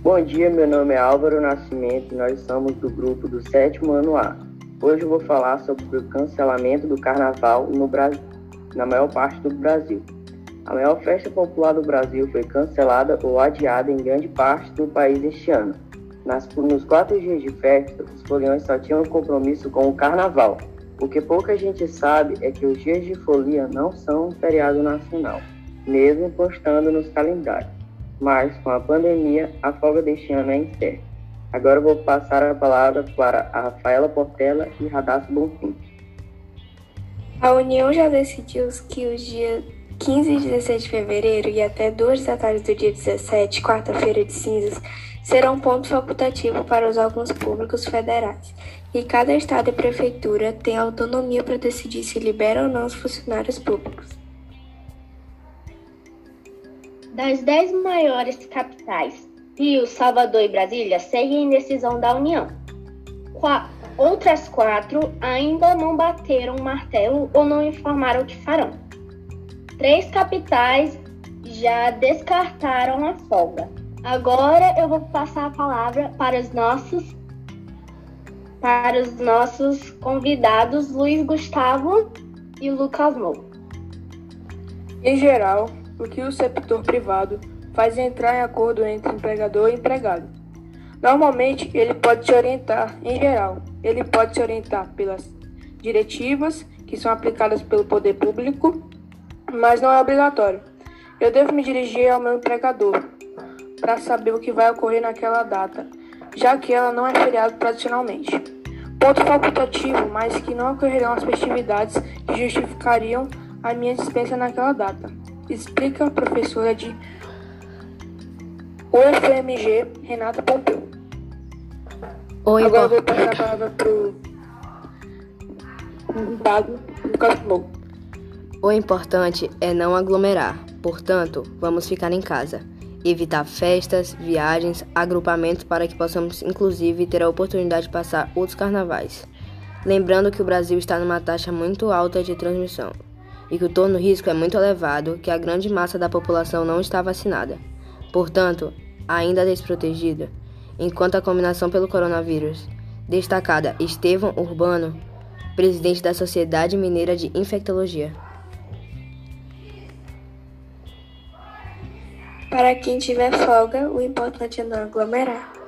Bom dia, meu nome é Álvaro Nascimento e nós somos do grupo do sétimo ano A. Hoje eu vou falar sobre o cancelamento do carnaval no Brasil, na maior parte do Brasil. A maior festa popular do Brasil foi cancelada ou adiada em grande parte do país este ano. Nas, nos quatro dias de festa, os foliões só tinham compromisso com o carnaval. O que pouca gente sabe é que os dias de folia não são um feriado nacional, mesmo postando nos calendários. Mas, com a pandemia, a folga deste ano é incerta. Agora vou passar a palavra para a Rafaela Portela e Radassa Bonfim. A União já decidiu que os dias 15 e 16 de fevereiro e até 2 da tarde do dia 17, quarta-feira de cinzas, serão ponto facultativo para os órgãos públicos federais, e cada estado e prefeitura tem autonomia para decidir se libera ou não os funcionários públicos. Das dez maiores capitais, Rio, Salvador e Brasília seguem em decisão da União. Qua outras quatro ainda não bateram o martelo ou não informaram o que farão. Três capitais já descartaram a folga. Agora eu vou passar a palavra para os nossos para os nossos convidados Luiz Gustavo e Lucas Mou. Em geral, o que o setor privado faz entrar em acordo entre empregador e empregado. Normalmente, ele pode se orientar, em geral, ele pode se orientar pelas diretivas que são aplicadas pelo poder público, mas não é obrigatório. Eu devo me dirigir ao meu empregador para saber o que vai ocorrer naquela data, já que ela não é feriado tradicionalmente. Ponto facultativo, mas que não ocorrerão as festividades que justificariam a minha dispensa naquela data. Explica a professora de UFMG, Renata Pompeu. Oi, Agora vou passar a palavra pro Lucas Mou. O importante é não aglomerar, portanto, vamos ficar em casa. Evitar festas, viagens, agrupamentos para que possamos, inclusive, ter a oportunidade de passar outros carnavais. Lembrando que o Brasil está numa taxa muito alta de transmissão e que o torno risco é muito elevado, que a grande massa da população não está vacinada. Portanto, ainda desprotegida, enquanto a combinação pelo coronavírus. Destacada Estevão Urbano, presidente da Sociedade Mineira de Infectologia. Para quem tiver folga, o importante é não aglomerar.